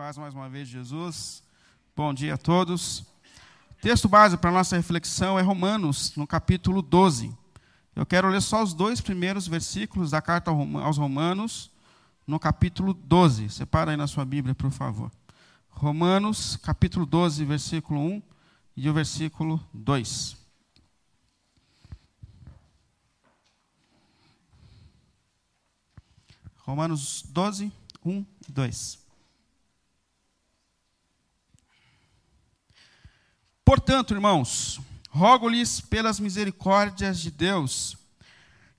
paz mais uma vez, Jesus. Bom dia a todos. Texto base para nossa reflexão é Romanos, no capítulo 12. Eu quero ler só os dois primeiros versículos da carta aos Romanos, no capítulo 12. Separa aí na sua Bíblia, por favor. Romanos, capítulo 12, versículo 1 e o versículo 2. Romanos 12, 1 e 2. Portanto, irmãos, rogo-lhes pelas misericórdias de Deus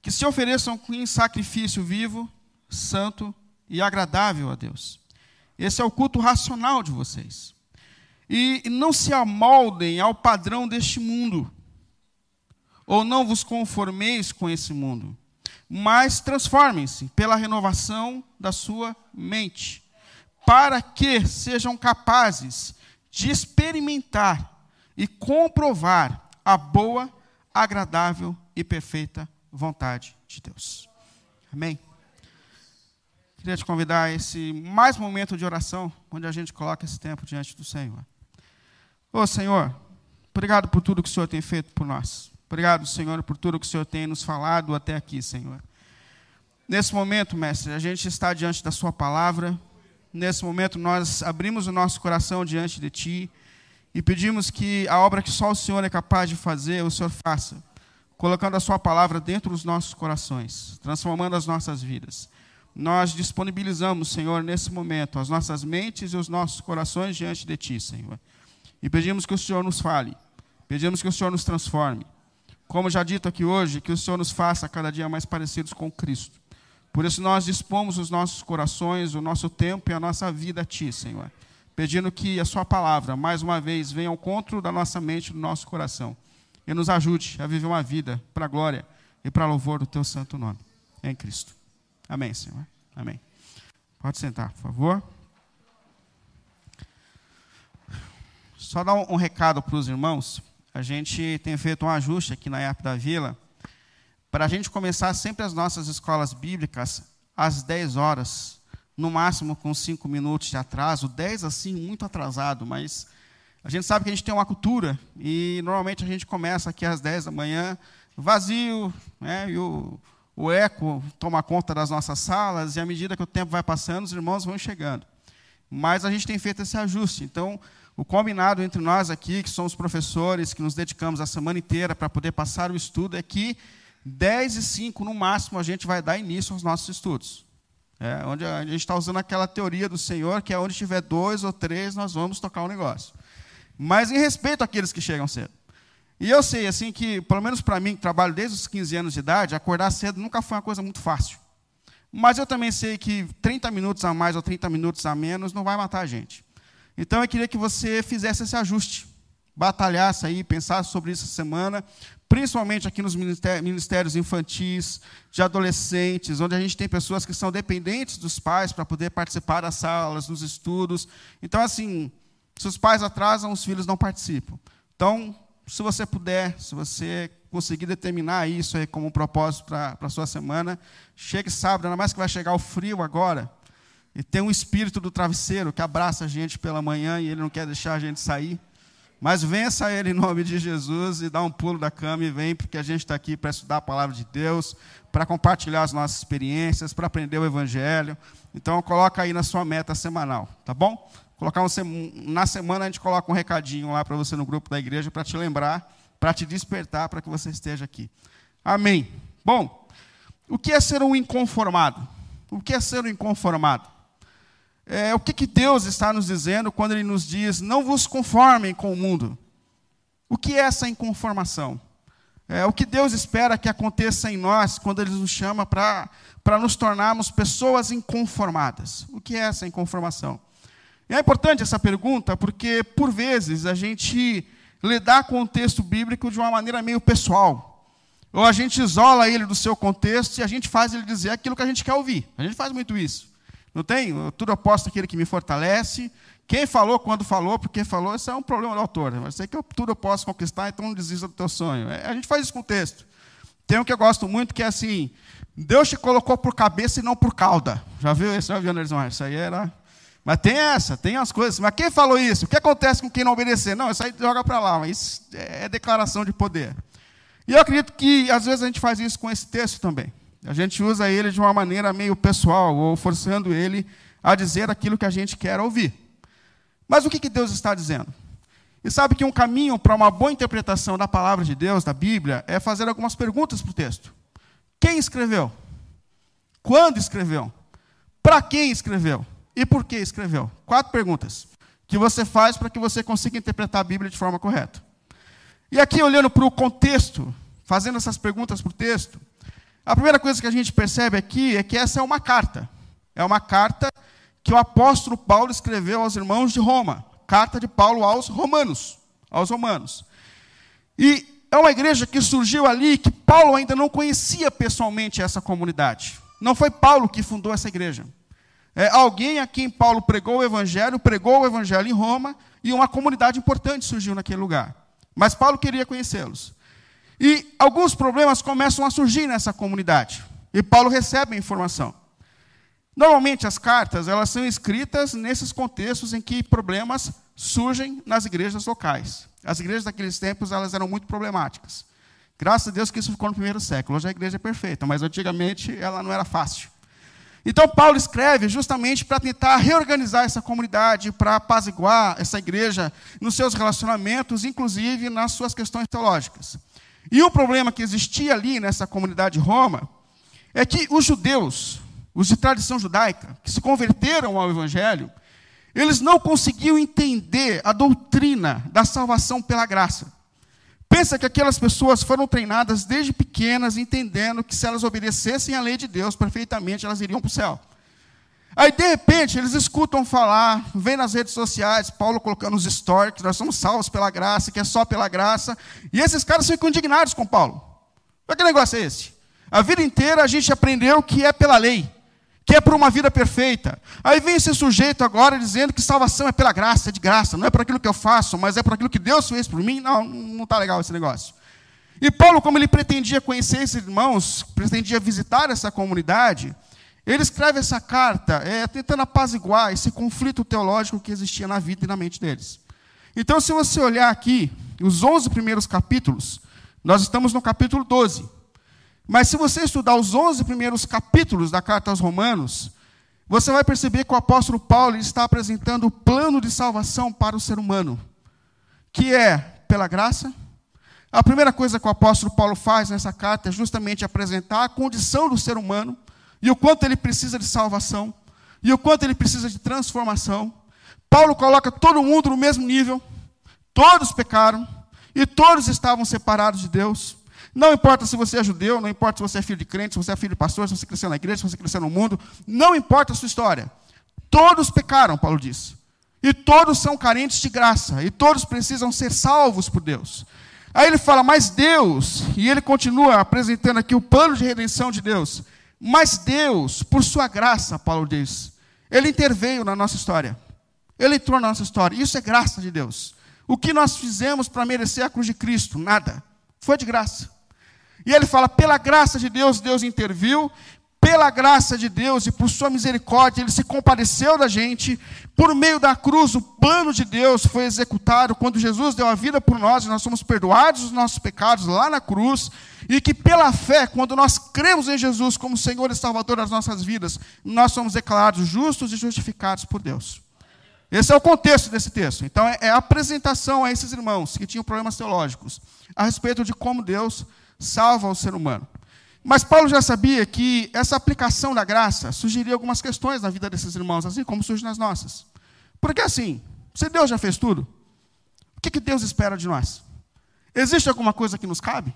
que se ofereçam em sacrifício vivo, santo e agradável a Deus. Esse é o culto racional de vocês. E não se amoldem ao padrão deste mundo, ou não vos conformeis com esse mundo, mas transformem-se pela renovação da sua mente, para que sejam capazes de experimentar e comprovar a boa, agradável e perfeita vontade de Deus. Amém? Queria te convidar a esse mais momento de oração, onde a gente coloca esse tempo diante do Senhor. Ô Senhor, obrigado por tudo que o Senhor tem feito por nós. Obrigado, Senhor, por tudo que o Senhor tem nos falado até aqui, Senhor. Nesse momento, mestre, a gente está diante da Sua palavra. Nesse momento, nós abrimos o nosso coração diante de Ti e pedimos que a obra que só o Senhor é capaz de fazer, o Senhor faça, colocando a Sua palavra dentro dos nossos corações, transformando as nossas vidas. Nós disponibilizamos, Senhor, nesse momento, as nossas mentes e os nossos corações diante de Ti, Senhor. E pedimos que o Senhor nos fale, pedimos que o Senhor nos transforme. Como já dito aqui hoje, que o Senhor nos faça cada dia mais parecidos com Cristo. Por isso nós dispomos os nossos corações, o nosso tempo e a nossa vida a Ti, Senhor pedindo que a Sua palavra, mais uma vez, venha ao encontro da nossa mente do nosso coração e nos ajude a viver uma vida para a glória e para louvor do Teu santo nome, em Cristo. Amém, Senhor. Amém. Pode sentar, por favor. Só dar um, recado para os irmãos. A gente tem feito um ajuste aqui na EAP da Vila para a gente começar sempre as nossas escolas bíblicas às 10 horas no máximo com cinco minutos de atraso, dez assim, muito atrasado, mas a gente sabe que a gente tem uma cultura e normalmente a gente começa aqui às dez da manhã, vazio, né, e o, o eco toma conta das nossas salas, e à medida que o tempo vai passando, os irmãos vão chegando. Mas a gente tem feito esse ajuste. Então, o combinado entre nós aqui, que somos professores, que nos dedicamos a semana inteira para poder passar o estudo, é que 10 e 5 no máximo a gente vai dar início aos nossos estudos. É, onde a gente está usando aquela teoria do Senhor, que é onde tiver dois ou três, nós vamos tocar o um negócio. Mas em respeito àqueles que chegam cedo. E eu sei, assim, que, pelo menos para mim, que trabalho desde os 15 anos de idade, acordar cedo nunca foi uma coisa muito fácil. Mas eu também sei que 30 minutos a mais ou 30 minutos a menos não vai matar a gente. Então eu queria que você fizesse esse ajuste, batalhasse aí, pensasse sobre isso essa semana, principalmente aqui nos ministérios infantis, de adolescentes, onde a gente tem pessoas que são dependentes dos pais para poder participar das salas, dos estudos. Então, assim, se os pais atrasam, os filhos não participam. Então, se você puder, se você conseguir determinar isso aí como um propósito para a sua semana, chegue sábado, ainda mais que vai chegar o frio agora, e tem um espírito do travesseiro que abraça a gente pela manhã e ele não quer deixar a gente sair. Mas vença ele em nome de Jesus e dá um pulo da cama e vem, porque a gente está aqui para estudar a palavra de Deus, para compartilhar as nossas experiências, para aprender o Evangelho. Então, coloca aí na sua meta semanal, tá bom? Colocar um, na semana a gente coloca um recadinho lá para você no grupo da igreja para te lembrar, para te despertar, para que você esteja aqui. Amém. Bom, o que é ser um inconformado? O que é ser um inconformado? É, o que, que Deus está nos dizendo quando Ele nos diz: não vos conformem com o mundo? O que é essa inconformação? É, o que Deus espera que aconteça em nós quando Ele nos chama para nos tornarmos pessoas inconformadas? O que é essa inconformação? E é importante essa pergunta porque, por vezes, a gente lidar com o texto bíblico de uma maneira meio pessoal. Ou a gente isola ele do seu contexto e a gente faz ele dizer aquilo que a gente quer ouvir. A gente faz muito isso. Não tem? Tudo aposto aquele que me fortalece. Quem falou, quando falou, porque falou, isso é um problema do autor. Mas sei que eu, tudo eu posso conquistar, então não desista do teu sonho. É, a gente faz isso com o texto. Tem um que eu gosto muito, que é assim, Deus te colocou por cabeça e não por cauda. Já viu isso? Já viu, Anderson? Isso aí era Mas tem essa, tem as coisas. Mas quem falou isso? O que acontece com quem não obedecer? Não, isso aí joga para lá, mas isso é declaração de poder. E eu acredito que às vezes a gente faz isso com esse texto também. A gente usa ele de uma maneira meio pessoal, ou forçando ele a dizer aquilo que a gente quer ouvir. Mas o que, que Deus está dizendo? E sabe que um caminho para uma boa interpretação da palavra de Deus, da Bíblia, é fazer algumas perguntas para o texto. Quem escreveu? Quando escreveu? Para quem escreveu? E por que escreveu? Quatro perguntas que você faz para que você consiga interpretar a Bíblia de forma correta. E aqui, olhando para o contexto, fazendo essas perguntas para o texto, a primeira coisa que a gente percebe aqui é que essa é uma carta. É uma carta que o apóstolo Paulo escreveu aos irmãos de Roma. Carta de Paulo aos romanos. Aos romanos. E é uma igreja que surgiu ali que Paulo ainda não conhecia pessoalmente essa comunidade. Não foi Paulo que fundou essa igreja. É alguém a quem Paulo pregou o evangelho, pregou o evangelho em Roma, e uma comunidade importante surgiu naquele lugar. Mas Paulo queria conhecê-los. E alguns problemas começam a surgir nessa comunidade. E Paulo recebe a informação. Normalmente as cartas, elas são escritas nesses contextos em que problemas surgem nas igrejas locais. As igrejas daqueles tempos, elas eram muito problemáticas. Graças a Deus que isso ficou no primeiro século. Hoje a igreja é perfeita, mas antigamente ela não era fácil. Então, Paulo escreve justamente para tentar reorganizar essa comunidade, para apaziguar essa igreja nos seus relacionamentos, inclusive nas suas questões teológicas. E o problema que existia ali nessa comunidade de Roma é que os judeus, os de tradição judaica, que se converteram ao evangelho, eles não conseguiam entender a doutrina da salvação pela graça. Pensa que aquelas pessoas foram treinadas desde pequenas, entendendo que se elas obedecessem à lei de Deus perfeitamente, elas iriam para o céu. Aí, de repente, eles escutam falar, vem nas redes sociais, Paulo colocando os stories, nós somos salvos pela graça, que é só pela graça, e esses caras ficam indignados com Paulo. Que negócio é esse? A vida inteira a gente aprendeu que é pela lei que é por uma vida perfeita. Aí vem esse sujeito agora dizendo que salvação é pela graça, é de graça, não é por aquilo que eu faço, mas é por aquilo que Deus fez por mim. Não, não está legal esse negócio. E Paulo, como ele pretendia conhecer esses irmãos, pretendia visitar essa comunidade, ele escreve essa carta é, tentando apaziguar esse conflito teológico que existia na vida e na mente deles. Então, se você olhar aqui, os 11 primeiros capítulos, nós estamos no capítulo 12. Mas se você estudar os 11 primeiros capítulos da carta aos Romanos, você vai perceber que o apóstolo Paulo está apresentando o plano de salvação para o ser humano, que é pela graça. A primeira coisa que o apóstolo Paulo faz nessa carta é justamente apresentar a condição do ser humano e o quanto ele precisa de salvação e o quanto ele precisa de transformação. Paulo coloca todo mundo no mesmo nível, todos pecaram e todos estavam separados de Deus. Não importa se você é judeu, não importa se você é filho de crente, se você é filho de pastor, se você cresceu na igreja, se você cresceu no mundo, não importa a sua história. Todos pecaram, Paulo diz. E todos são carentes de graça, e todos precisam ser salvos por Deus. Aí ele fala, mas Deus, e ele continua apresentando aqui o plano de redenção de Deus. Mas Deus, por sua graça, Paulo diz, ele interveio na nossa história. Ele entrou na nossa história. Isso é graça de Deus. O que nós fizemos para merecer a cruz de Cristo? Nada. Foi de graça. E ele fala: pela graça de Deus, Deus interviu, pela graça de Deus e por sua misericórdia, ele se compadeceu da gente. Por meio da cruz, o plano de Deus foi executado quando Jesus deu a vida por nós, nós somos perdoados dos nossos pecados lá na cruz. E que pela fé, quando nós cremos em Jesus como Senhor e Salvador das nossas vidas, nós somos declarados justos e justificados por Deus. Esse é o contexto desse texto. Então, é, é a apresentação a esses irmãos que tinham problemas teológicos a respeito de como Deus salva o ser humano. Mas Paulo já sabia que essa aplicação da graça surgiria algumas questões na vida desses irmãos, assim como surge nas nossas. Porque assim, se Deus já fez tudo, o que, que Deus espera de nós? Existe alguma coisa que nos cabe?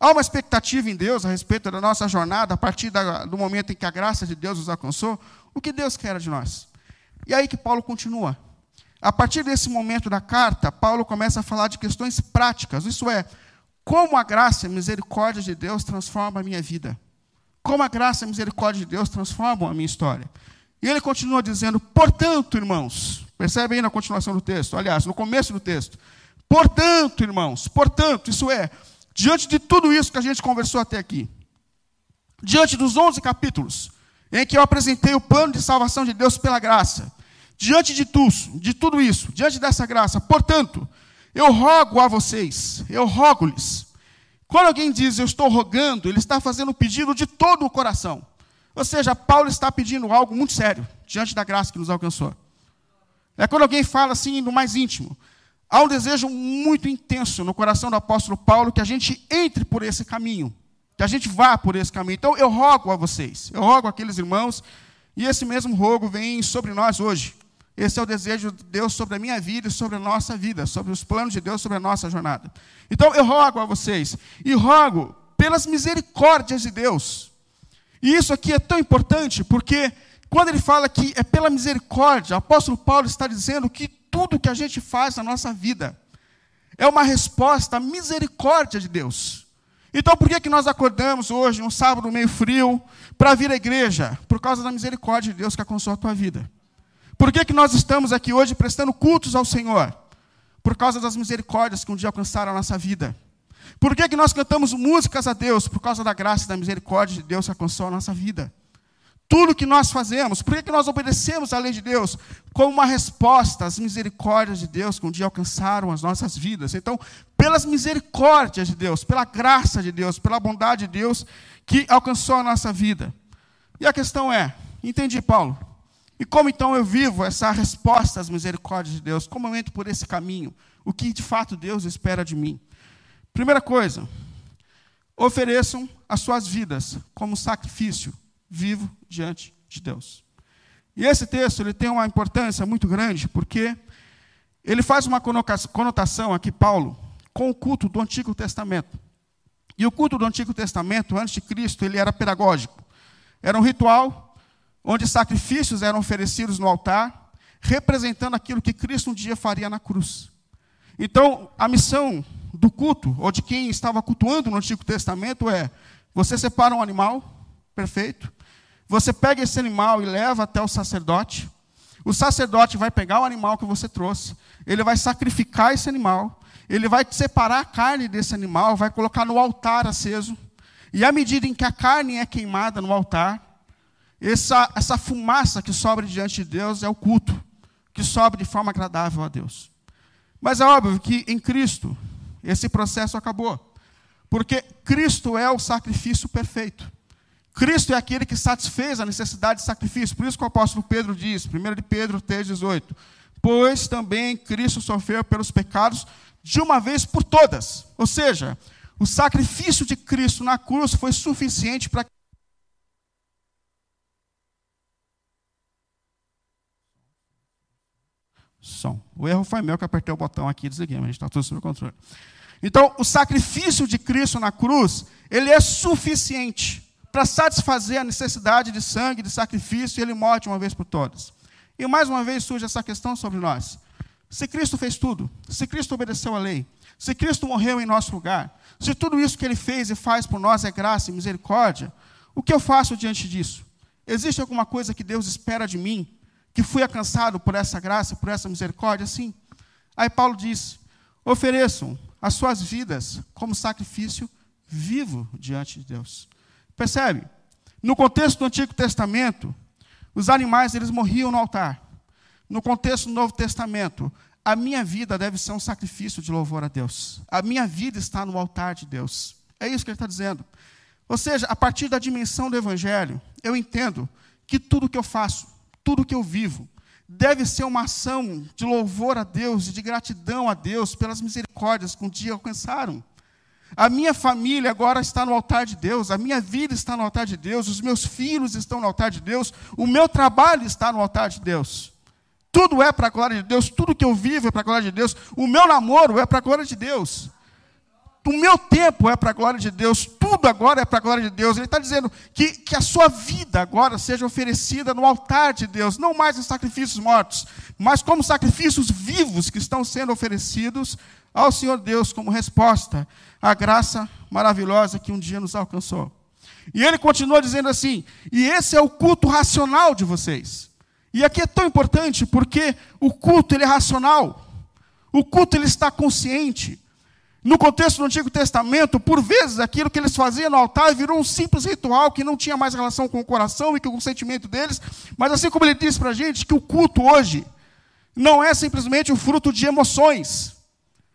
Há uma expectativa em Deus a respeito da nossa jornada, a partir da, do momento em que a graça de Deus nos alcançou? O que Deus quer de nós? E aí que Paulo continua. A partir desse momento da carta, Paulo começa a falar de questões práticas, isso é, como a graça e a misericórdia de Deus transformam a minha vida. Como a graça e a misericórdia de Deus transformam a minha história. E ele continua dizendo, portanto, irmãos, percebe aí na continuação do texto, aliás, no começo do texto. Portanto, irmãos, portanto, isso é, diante de tudo isso que a gente conversou até aqui, diante dos 11 capítulos, em que eu apresentei o plano de salvação de Deus pela graça, Diante de, tu, de tudo isso, diante dessa graça, portanto, eu rogo a vocês, eu rogo-lhes. Quando alguém diz eu estou rogando, ele está fazendo um pedido de todo o coração. Ou seja, Paulo está pedindo algo muito sério diante da graça que nos alcançou. É quando alguém fala assim no mais íntimo. Há um desejo muito intenso no coração do apóstolo Paulo que a gente entre por esse caminho, que a gente vá por esse caminho. Então eu rogo a vocês, eu rogo àqueles irmãos, e esse mesmo rogo vem sobre nós hoje. Esse é o desejo de Deus sobre a minha vida e sobre a nossa vida, sobre os planos de Deus sobre a nossa jornada. Então eu rogo a vocês, e rogo pelas misericórdias de Deus. E isso aqui é tão importante porque quando ele fala que é pela misericórdia, o apóstolo Paulo está dizendo que tudo que a gente faz na nossa vida é uma resposta à misericórdia de Deus. Então, por que, que nós acordamos hoje, um sábado meio frio, para vir à igreja? Por causa da misericórdia de Deus que alcançou a tua vida. Por que, que nós estamos aqui hoje prestando cultos ao Senhor? Por causa das misericórdias que um dia alcançaram a nossa vida. Por que, que nós cantamos músicas a Deus? Por causa da graça e da misericórdia de Deus que alcançou a nossa vida. Tudo que nós fazemos, por que, que nós obedecemos à lei de Deus? Como uma resposta às misericórdias de Deus que um dia alcançaram as nossas vidas. Então, pelas misericórdias de Deus, pela graça de Deus, pela bondade de Deus que alcançou a nossa vida. E a questão é: entendi, Paulo, e como então eu vivo essa resposta às misericórdias de Deus? Como eu entro por esse caminho? O que de fato Deus espera de mim? Primeira coisa, ofereçam as suas vidas como sacrifício vivo diante de Deus. E esse texto ele tem uma importância muito grande, porque ele faz uma conotação aqui, Paulo, com o culto do Antigo Testamento. E o culto do Antigo Testamento, antes de Cristo, ele era pedagógico. Era um ritual onde sacrifícios eram oferecidos no altar, representando aquilo que Cristo um dia faria na cruz. Então, a missão do culto, ou de quem estava cultuando no Antigo Testamento, é: você separa um animal, perfeito, você pega esse animal e leva até o sacerdote, o sacerdote vai pegar o animal que você trouxe, ele vai sacrificar esse animal, ele vai separar a carne desse animal, vai colocar no altar aceso, e à medida em que a carne é queimada no altar, essa, essa fumaça que sobra diante de Deus é o culto, que sobra de forma agradável a Deus. Mas é óbvio que em Cristo esse processo acabou, porque Cristo é o sacrifício perfeito. Cristo é aquele que satisfez a necessidade de sacrifício. Por isso que o apóstolo Pedro diz, 1 de Pedro 3,18: Pois também Cristo sofreu pelos pecados de uma vez por todas. Ou seja, o sacrifício de Cristo na cruz foi suficiente para som. O erro foi meu que apertei o botão aqui e desliguei, mas a gente está tudo sob controle. Então, o sacrifício de Cristo na cruz, ele é suficiente para satisfazer a necessidade de sangue, de sacrifício, e ele morre de uma vez por todas. E mais uma vez surge essa questão sobre nós. Se Cristo fez tudo, se Cristo obedeceu à lei, se Cristo morreu em nosso lugar, se tudo isso que ele fez e faz por nós é graça e misericórdia, o que eu faço diante disso? Existe alguma coisa que Deus espera de mim que fui alcançado por essa graça, por essa misericórdia? Sim. Aí Paulo diz: ofereçam as suas vidas como sacrifício vivo diante de Deus. Percebe? No contexto do Antigo Testamento, os animais eles morriam no altar. No contexto do Novo Testamento, a minha vida deve ser um sacrifício de louvor a Deus. A minha vida está no altar de Deus. É isso que ele está dizendo. Ou seja, a partir da dimensão do Evangelho, eu entendo que tudo que eu faço, tudo que eu vivo deve ser uma ação de louvor a Deus e de gratidão a Deus pelas misericórdias que um dia alcançaram. A minha família agora está no altar de Deus, a minha vida está no altar de Deus, os meus filhos estão no altar de Deus, o meu trabalho está no altar de Deus. Tudo é para a glória de Deus, tudo que eu vivo é para a glória de Deus, o meu namoro é para a glória de Deus o meu tempo é para a glória de Deus, tudo agora é para a glória de Deus. Ele está dizendo que, que a sua vida agora seja oferecida no altar de Deus, não mais em sacrifícios mortos, mas como sacrifícios vivos que estão sendo oferecidos ao Senhor Deus como resposta à graça maravilhosa que um dia nos alcançou. E ele continua dizendo assim: e esse é o culto racional de vocês. E aqui é tão importante porque o culto ele é racional, o culto ele está consciente. No contexto do Antigo Testamento, por vezes aquilo que eles faziam no altar virou um simples ritual que não tinha mais relação com o coração e com o sentimento deles. Mas assim como ele disse para a gente que o culto hoje não é simplesmente o fruto de emoções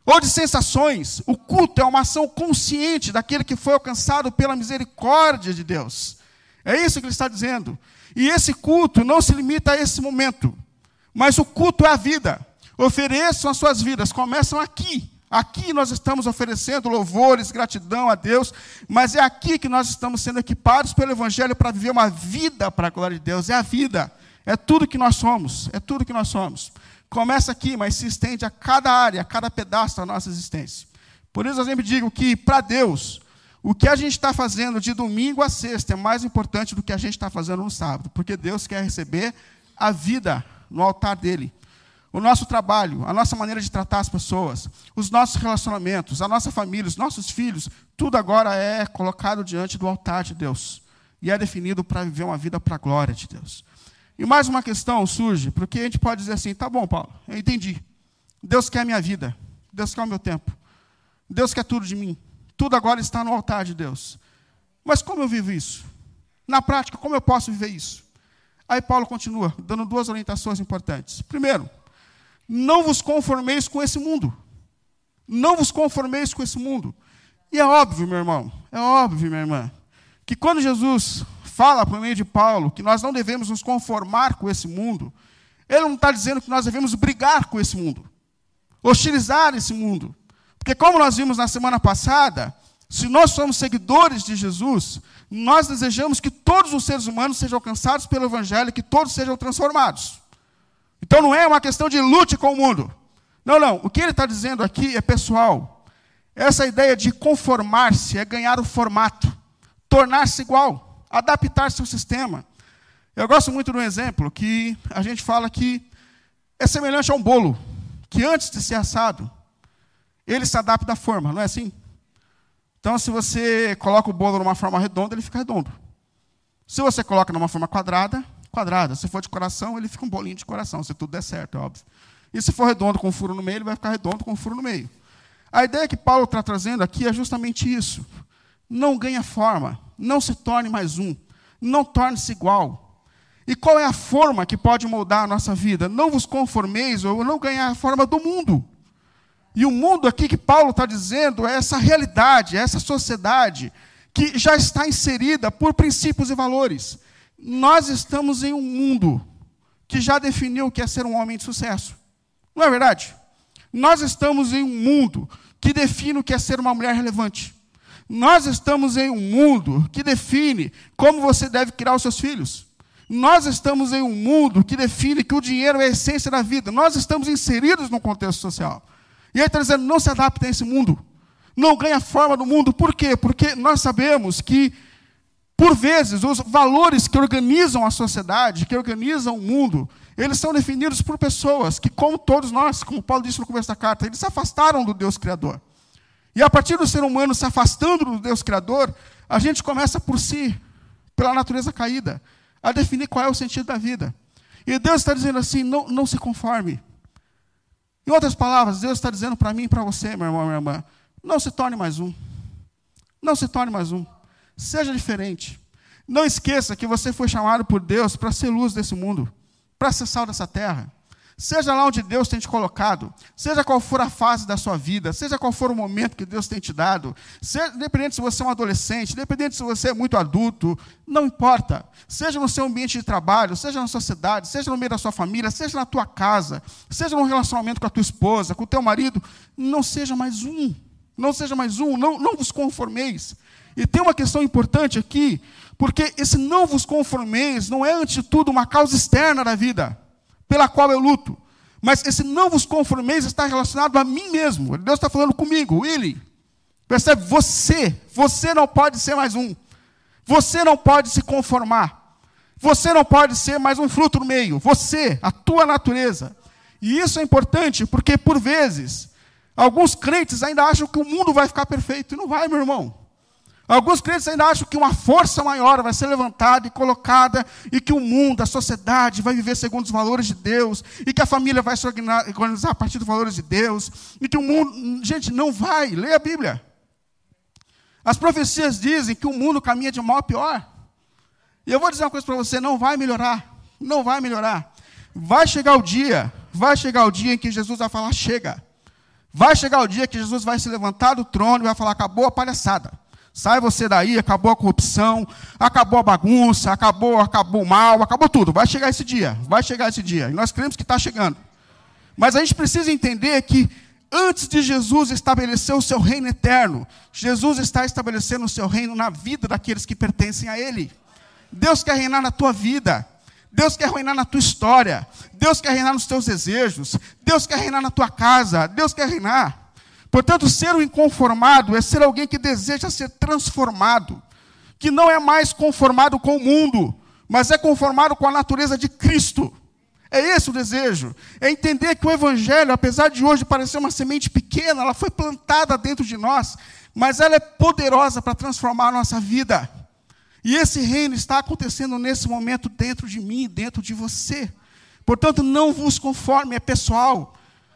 ou de sensações. O culto é uma ação consciente daquele que foi alcançado pela misericórdia de Deus. É isso que ele está dizendo. E esse culto não se limita a esse momento, mas o culto é a vida. Ofereçam as suas vidas, começam aqui. Aqui nós estamos oferecendo louvores, gratidão a Deus, mas é aqui que nós estamos sendo equipados pelo Evangelho para viver uma vida para a glória de Deus. É a vida, é tudo que nós somos, é tudo que nós somos. Começa aqui, mas se estende a cada área, a cada pedaço da nossa existência. Por isso eu sempre digo que, para Deus, o que a gente está fazendo de domingo a sexta é mais importante do que a gente está fazendo no sábado, porque Deus quer receber a vida no altar dele. O nosso trabalho, a nossa maneira de tratar as pessoas, os nossos relacionamentos, a nossa família, os nossos filhos, tudo agora é colocado diante do altar de Deus. E é definido para viver uma vida para a glória de Deus. E mais uma questão surge, porque a gente pode dizer assim: tá bom, Paulo, eu entendi. Deus quer a minha vida, Deus quer o meu tempo, Deus quer tudo de mim. Tudo agora está no altar de Deus. Mas como eu vivo isso? Na prática, como eu posso viver isso? Aí Paulo continua, dando duas orientações importantes. Primeiro, não vos conformeis com esse mundo. Não vos conformeis com esse mundo. E é óbvio, meu irmão, é óbvio, minha irmã, que quando Jesus fala por meio de Paulo que nós não devemos nos conformar com esse mundo, ele não está dizendo que nós devemos brigar com esse mundo, hostilizar esse mundo. Porque, como nós vimos na semana passada, se nós somos seguidores de Jesus, nós desejamos que todos os seres humanos sejam alcançados pelo Evangelho, que todos sejam transformados. Então não é uma questão de lute com o mundo. Não, não. O que ele está dizendo aqui é pessoal. Essa ideia de conformar-se é ganhar o formato, tornar-se igual, adaptar-se ao sistema. Eu gosto muito de um exemplo que a gente fala que é semelhante a um bolo, que antes de ser assado, ele se adapta à forma, não é assim? Então, se você coloca o bolo numa forma redonda, ele fica redondo. Se você coloca numa forma quadrada, quadrada. Se for de coração, ele fica um bolinho de coração, se tudo der certo, é óbvio. E se for redondo com um furo no meio, ele vai ficar redondo com um furo no meio. A ideia que Paulo está trazendo aqui é justamente isso. Não ganha forma, não se torne mais um, não torne-se igual. E qual é a forma que pode moldar a nossa vida? Não vos conformeis ou não ganhar a forma do mundo. E o mundo aqui que Paulo está dizendo é essa realidade, é essa sociedade que já está inserida por princípios e valores. Nós estamos em um mundo que já definiu o que é ser um homem de sucesso. Não é verdade? Nós estamos em um mundo que define o que é ser uma mulher relevante. Nós estamos em um mundo que define como você deve criar os seus filhos. Nós estamos em um mundo que define que o dinheiro é a essência da vida. Nós estamos inseridos no contexto social. E ele está dizendo: não se adapte a esse mundo. Não ganhe a forma do mundo. Por quê? Porque nós sabemos que, por vezes, os valores que organizam a sociedade, que organizam o mundo, eles são definidos por pessoas que, como todos nós, como Paulo disse no começo da carta, eles se afastaram do Deus Criador. E a partir do ser humano se afastando do Deus Criador, a gente começa por si, pela natureza caída, a definir qual é o sentido da vida. E Deus está dizendo assim: não, não se conforme. Em outras palavras, Deus está dizendo para mim e para você, meu irmão, minha irmã, não se torne mais um. Não se torne mais um. Seja diferente. Não esqueça que você foi chamado por Deus para ser luz desse mundo, para ser sal dessa terra. Seja lá onde Deus tem te colocado, seja qual for a fase da sua vida, seja qual for o momento que Deus tem te dado, seja, independente se você é um adolescente, independente se você é muito adulto, não importa. Seja no seu ambiente de trabalho, seja na sociedade, seja no meio da sua família, seja na tua casa, seja no relacionamento com a tua esposa, com o teu marido, não seja mais um. Não seja mais um, não, não vos conformeis. E tem uma questão importante aqui, porque esse não vos conformeis não é, ante tudo, uma causa externa da vida pela qual eu luto. Mas esse não vos conformeis está relacionado a mim mesmo. Deus está falando comigo, ele. Percebe? Você, você não pode ser mais um. Você não pode se conformar. Você não pode ser mais um fruto no meio. Você, a tua natureza. E isso é importante porque, por vezes, alguns crentes ainda acham que o mundo vai ficar perfeito. E não vai, meu irmão. Alguns crentes ainda acham que uma força maior vai ser levantada e colocada, e que o mundo, a sociedade, vai viver segundo os valores de Deus, e que a família vai se organizar a partir dos valores de Deus, e que o mundo. Gente, não vai. Leia a Bíblia. As profecias dizem que o mundo caminha de mal a pior. E eu vou dizer uma coisa para você: não vai melhorar. Não vai melhorar. Vai chegar o dia, vai chegar o dia em que Jesus vai falar: chega. Vai chegar o dia que Jesus vai se levantar do trono e vai falar: acabou a palhaçada. Sai você daí, acabou a corrupção, acabou a bagunça, acabou, acabou o mal, acabou tudo. Vai chegar esse dia, vai chegar esse dia. E nós cremos que está chegando. Mas a gente precisa entender que antes de Jesus estabelecer o seu reino eterno, Jesus está estabelecendo o seu reino na vida daqueles que pertencem a Ele. Deus quer reinar na tua vida. Deus quer reinar na tua história. Deus quer reinar nos teus desejos. Deus quer reinar na tua casa. Deus quer reinar. Portanto, ser um inconformado é ser alguém que deseja ser transformado, que não é mais conformado com o mundo, mas é conformado com a natureza de Cristo. É esse o desejo. É entender que o Evangelho, apesar de hoje parecer uma semente pequena, ela foi plantada dentro de nós, mas ela é poderosa para transformar a nossa vida. E esse reino está acontecendo nesse momento dentro de mim, dentro de você. Portanto, não vos conforme, é pessoal.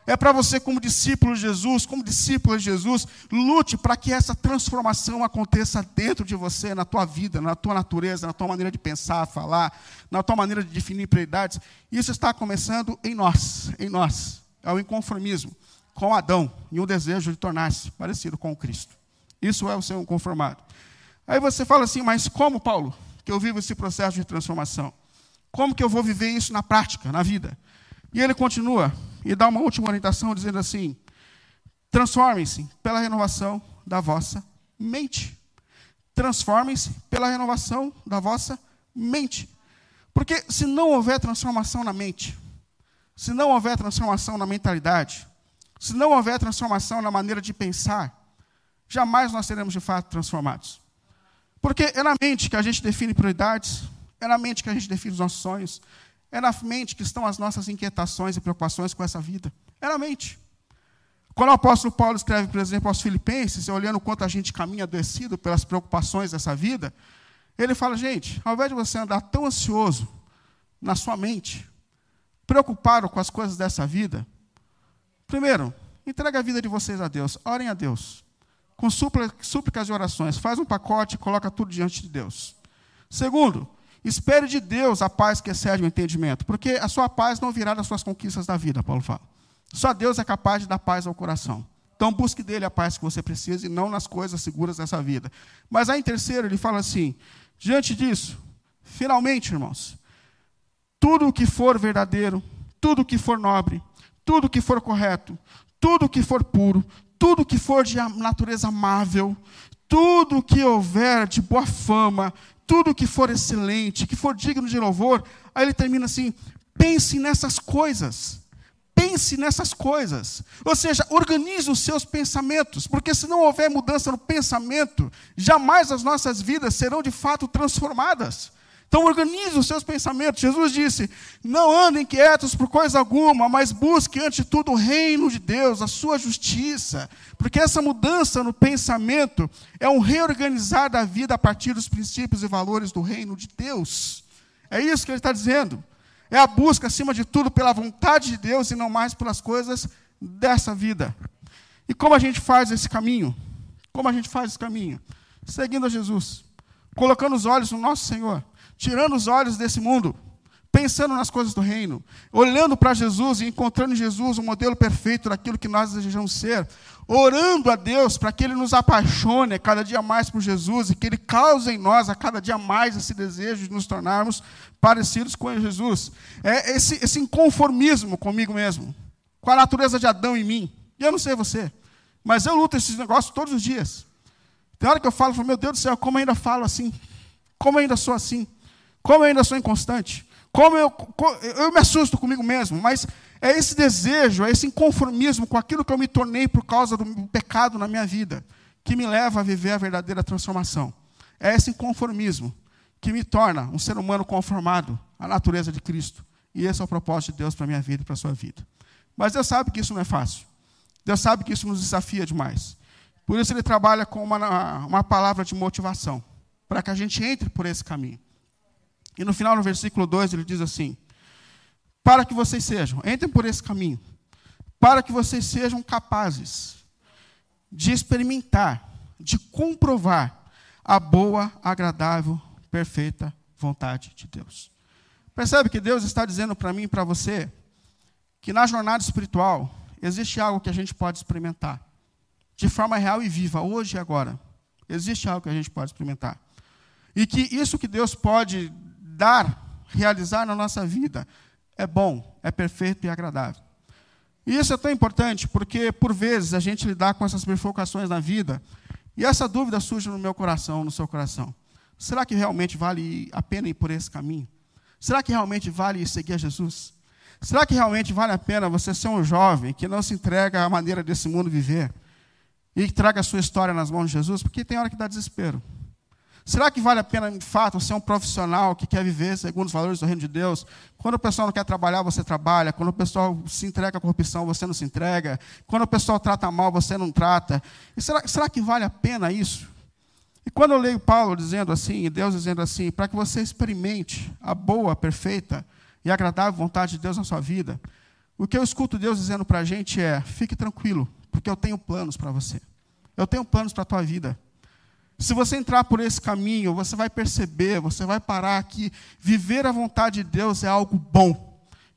É para você, como discípulo de Jesus, como discípulo de Jesus, lute para que essa transformação aconteça dentro de você, na tua vida, na tua natureza, na tua maneira de pensar, falar, na tua maneira de definir prioridades. Isso está começando em nós, em nós. É o inconformismo com Adão e o desejo de tornar-se parecido com Cristo. Isso é o ser conformado. Aí você fala assim, mas como, Paulo, que eu vivo esse processo de transformação? Como que eu vou viver isso na prática, na vida? E ele continua e dá uma última orientação dizendo assim: transformem-se pela renovação da vossa mente. Transformem-se pela renovação da vossa mente. Porque se não houver transformação na mente, se não houver transformação na mentalidade, se não houver transformação na maneira de pensar, jamais nós seremos de fato transformados. Porque é na mente que a gente define prioridades, é na mente que a gente define os nossos sonhos, é na mente que estão as nossas inquietações e preocupações com essa vida. É na mente. Quando o apóstolo Paulo escreve, por exemplo, aos Filipenses, olhando quanto a gente caminha adoecido pelas preocupações dessa vida, ele fala: gente, ao invés de você andar tão ansioso na sua mente, preocupado com as coisas dessa vida, primeiro, entregue a vida de vocês a Deus, orem a Deus, com súplicas e orações, faz um pacote e coloca tudo diante de Deus. Segundo, Espere de Deus a paz que excede o entendimento, porque a sua paz não virá das suas conquistas da vida, Paulo fala. Só Deus é capaz de dar paz ao coração. Então busque dele a paz que você precisa e não nas coisas seguras dessa vida. Mas aí em terceiro ele fala assim: diante disso, finalmente, irmãos, tudo o que for verdadeiro, tudo o que for nobre, tudo o que for correto, tudo o que for puro, tudo o que for de natureza amável, tudo o que houver de boa fama, tudo que for excelente, que for digno de louvor, aí ele termina assim: pense nessas coisas. Pense nessas coisas. Ou seja, organize os seus pensamentos, porque se não houver mudança no pensamento, jamais as nossas vidas serão de fato transformadas. Então organize os seus pensamentos. Jesus disse: Não andem quietos por coisa alguma, mas busque antes de tudo o reino de Deus, a sua justiça. Porque essa mudança no pensamento é um reorganizar da vida a partir dos princípios e valores do reino de Deus. É isso que ele está dizendo. É a busca, acima de tudo, pela vontade de Deus e não mais pelas coisas dessa vida. E como a gente faz esse caminho? Como a gente faz esse caminho? Seguindo a Jesus, colocando os olhos no nosso Senhor tirando os olhos desse mundo, pensando nas coisas do reino, olhando para Jesus e encontrando em Jesus o um modelo perfeito daquilo que nós desejamos ser, orando a Deus para que Ele nos apaixone a cada dia mais por Jesus e que Ele cause em nós a cada dia mais esse desejo de nos tornarmos parecidos com Jesus. É esse, esse inconformismo comigo mesmo, com a natureza de Adão em mim. E eu não sei você, mas eu luto esses negócios todos os dias. Tem hora que eu falo, meu Deus do céu, como ainda falo assim? Como ainda sou assim? Como eu ainda sou inconstante. Como eu, eu me assusto comigo mesmo, mas é esse desejo, é esse inconformismo com aquilo que eu me tornei por causa do pecado na minha vida, que me leva a viver a verdadeira transformação. É esse inconformismo que me torna um ser humano conformado à natureza de Cristo. E esse é o propósito de Deus para a minha vida e para a sua vida. Mas Deus sabe que isso não é fácil. Deus sabe que isso nos desafia demais. Por isso ele trabalha com uma, uma palavra de motivação, para que a gente entre por esse caminho. E no final, no versículo 2, ele diz assim: Para que vocês sejam, entrem por esse caminho, para que vocês sejam capazes de experimentar, de comprovar a boa, agradável, perfeita vontade de Deus. Percebe que Deus está dizendo para mim e para você que na jornada espiritual existe algo que a gente pode experimentar de forma real e viva, hoje e agora. Existe algo que a gente pode experimentar. E que isso que Deus pode dar, realizar na nossa vida, é bom, é perfeito e agradável. E isso é tão importante porque, por vezes, a gente lidar com essas bifurcações na vida e essa dúvida surge no meu coração, no seu coração. Será que realmente vale a pena ir por esse caminho? Será que realmente vale seguir a Jesus? Será que realmente vale a pena você ser um jovem que não se entrega à maneira desse mundo viver e que traga a sua história nas mãos de Jesus? Porque tem hora que dá desespero. Será que vale a pena, de fato, ser um profissional que quer viver segundo os valores do reino de Deus? Quando o pessoal não quer trabalhar, você trabalha. Quando o pessoal se entrega à corrupção, você não se entrega. Quando o pessoal trata mal, você não trata. E será, será que vale a pena isso? E quando eu leio Paulo dizendo assim, e Deus dizendo assim, para que você experimente a boa, perfeita e agradável vontade de Deus na sua vida, o que eu escuto Deus dizendo para a gente é: fique tranquilo, porque eu tenho planos para você. Eu tenho planos para a tua vida. Se você entrar por esse caminho, você vai perceber, você vai parar que viver a vontade de Deus é algo bom.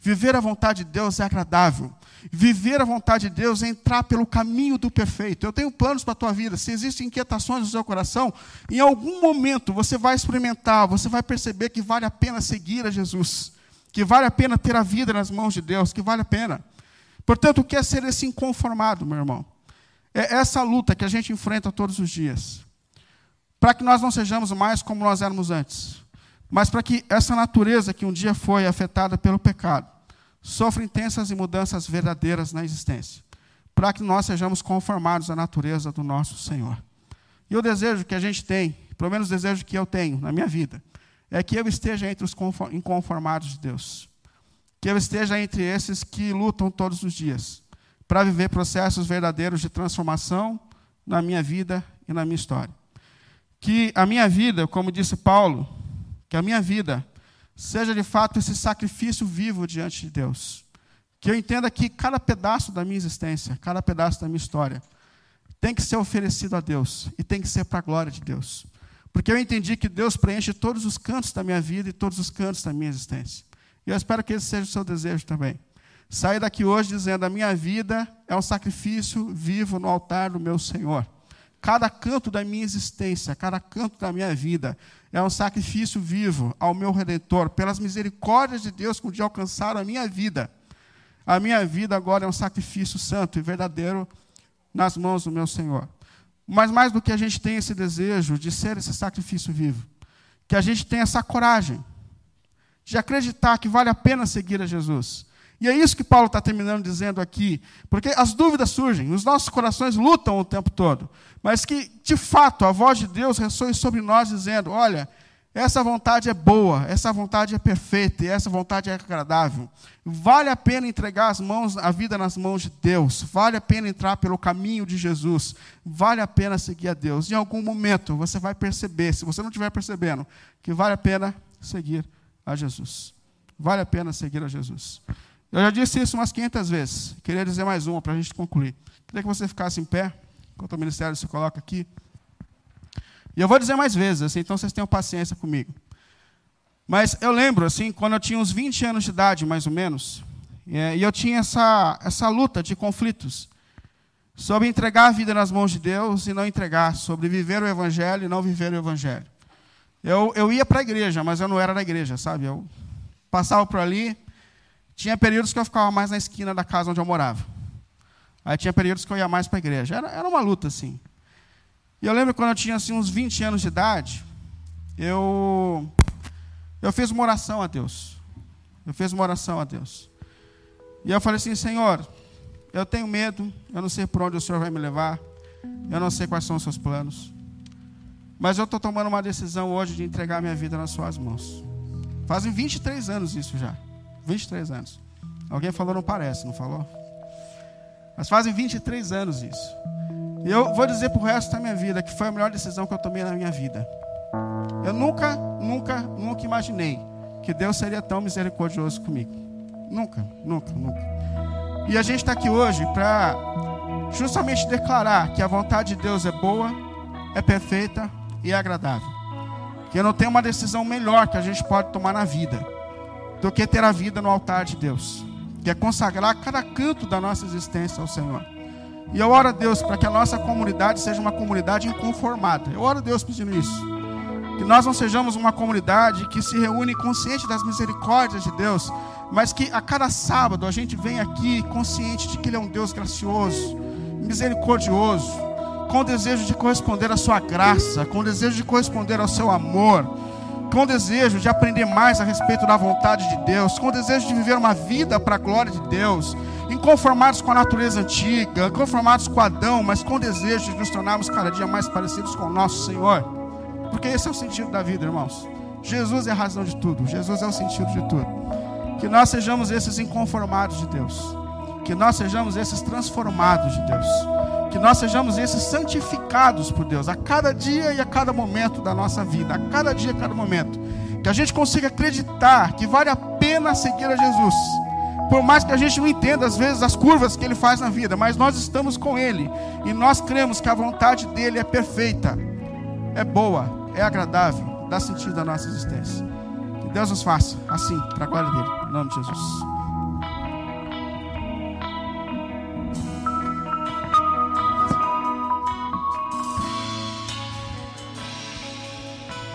Viver a vontade de Deus é agradável. Viver a vontade de Deus é entrar pelo caminho do perfeito. Eu tenho planos para a tua vida. Se existem inquietações no seu coração, em algum momento você vai experimentar, você vai perceber que vale a pena seguir a Jesus, que vale a pena ter a vida nas mãos de Deus, que vale a pena. Portanto, o que é ser esse inconformado, meu irmão? É essa luta que a gente enfrenta todos os dias para que nós não sejamos mais como nós éramos antes, mas para que essa natureza que um dia foi afetada pelo pecado sofra intensas e mudanças verdadeiras na existência, para que nós sejamos conformados à natureza do nosso Senhor. E o desejo que a gente tem, pelo menos o desejo que eu tenho na minha vida, é que eu esteja entre os inconformados de Deus. Que eu esteja entre esses que lutam todos os dias para viver processos verdadeiros de transformação na minha vida e na minha história que a minha vida, como disse Paulo, que a minha vida seja de fato esse sacrifício vivo diante de Deus. Que eu entenda que cada pedaço da minha existência, cada pedaço da minha história, tem que ser oferecido a Deus e tem que ser para a glória de Deus. Porque eu entendi que Deus preenche todos os cantos da minha vida e todos os cantos da minha existência. E eu espero que esse seja o seu desejo também. Sair daqui hoje dizendo: a minha vida é um sacrifício vivo no altar do meu Senhor. Cada canto da minha existência, cada canto da minha vida é um sacrifício vivo ao meu redentor, pelas misericórdias de Deus que um dia alcançaram a minha vida. A minha vida agora é um sacrifício santo e verdadeiro nas mãos do meu Senhor. Mas mais do que a gente tem esse desejo de ser esse sacrifício vivo, que a gente tem essa coragem de acreditar que vale a pena seguir a Jesus e é isso que Paulo está terminando dizendo aqui, porque as dúvidas surgem, os nossos corações lutam o tempo todo, mas que, de fato, a voz de Deus ressoe sobre nós, dizendo: olha, essa vontade é boa, essa vontade é perfeita e essa vontade é agradável. Vale a pena entregar as mãos, a vida nas mãos de Deus, vale a pena entrar pelo caminho de Jesus, vale a pena seguir a Deus. Em algum momento você vai perceber, se você não estiver percebendo, que vale a pena seguir a Jesus. Vale a pena seguir a Jesus. Eu já disse isso umas 500 vezes. Queria dizer mais uma para a gente concluir. Queria que você ficasse em pé, enquanto o ministério se coloca aqui. E eu vou dizer mais vezes, assim, então vocês tenham paciência comigo. Mas eu lembro, assim, quando eu tinha uns 20 anos de idade, mais ou menos, é, e eu tinha essa, essa luta de conflitos sobre entregar a vida nas mãos de Deus e não entregar, sobre viver o Evangelho e não viver o Evangelho. Eu, eu ia para a igreja, mas eu não era da igreja, sabe? Eu passava por ali, tinha períodos que eu ficava mais na esquina da casa onde eu morava. Aí tinha períodos que eu ia mais para a igreja. Era, era uma luta, assim. E eu lembro quando eu tinha assim, uns 20 anos de idade, eu, eu fiz uma oração a Deus. Eu fiz uma oração a Deus. E eu falei assim, Senhor, eu tenho medo, eu não sei por onde o Senhor vai me levar, eu não sei quais são os seus planos. Mas eu estou tomando uma decisão hoje de entregar minha vida nas suas mãos. Fazem 23 anos isso já. 23 anos. Alguém falou, não parece, não falou? Mas fazem 23 anos isso. E eu vou dizer para o resto da minha vida que foi a melhor decisão que eu tomei na minha vida. Eu nunca, nunca, nunca imaginei que Deus seria tão misericordioso comigo. Nunca, nunca, nunca. E a gente está aqui hoje para justamente declarar que a vontade de Deus é boa, é perfeita e é agradável. Que não tem uma decisão melhor que a gente pode tomar na vida do que ter a vida no altar de Deus, que é consagrar cada canto da nossa existência ao Senhor. E eu oro a Deus para que a nossa comunidade seja uma comunidade inconformada. Eu oro a Deus pedindo isso. Que nós não sejamos uma comunidade que se reúne consciente das misericórdias de Deus, mas que a cada sábado a gente vem aqui consciente de que Ele é um Deus gracioso, misericordioso, com desejo de corresponder à Sua graça, com desejo de corresponder ao Seu amor, com desejo de aprender mais a respeito da vontade de Deus, com desejo de viver uma vida para a glória de Deus, inconformados com a natureza antiga, conformados com Adão, mas com desejo de nos tornarmos cada dia mais parecidos com o nosso Senhor. Porque esse é o sentido da vida, irmãos. Jesus é a razão de tudo. Jesus é o sentido de tudo. Que nós sejamos esses inconformados de Deus. Que nós sejamos esses transformados de Deus. Que nós sejamos esses santificados por Deus a cada dia e a cada momento da nossa vida, a cada dia e a cada momento. Que a gente consiga acreditar que vale a pena seguir a Jesus. Por mais que a gente não entenda às vezes as curvas que ele faz na vida, mas nós estamos com ele e nós cremos que a vontade dele é perfeita, é boa é agradável, dá sentido à nossa existência. Que Deus nos faça assim, para a glória dele. Em nome de Jesus.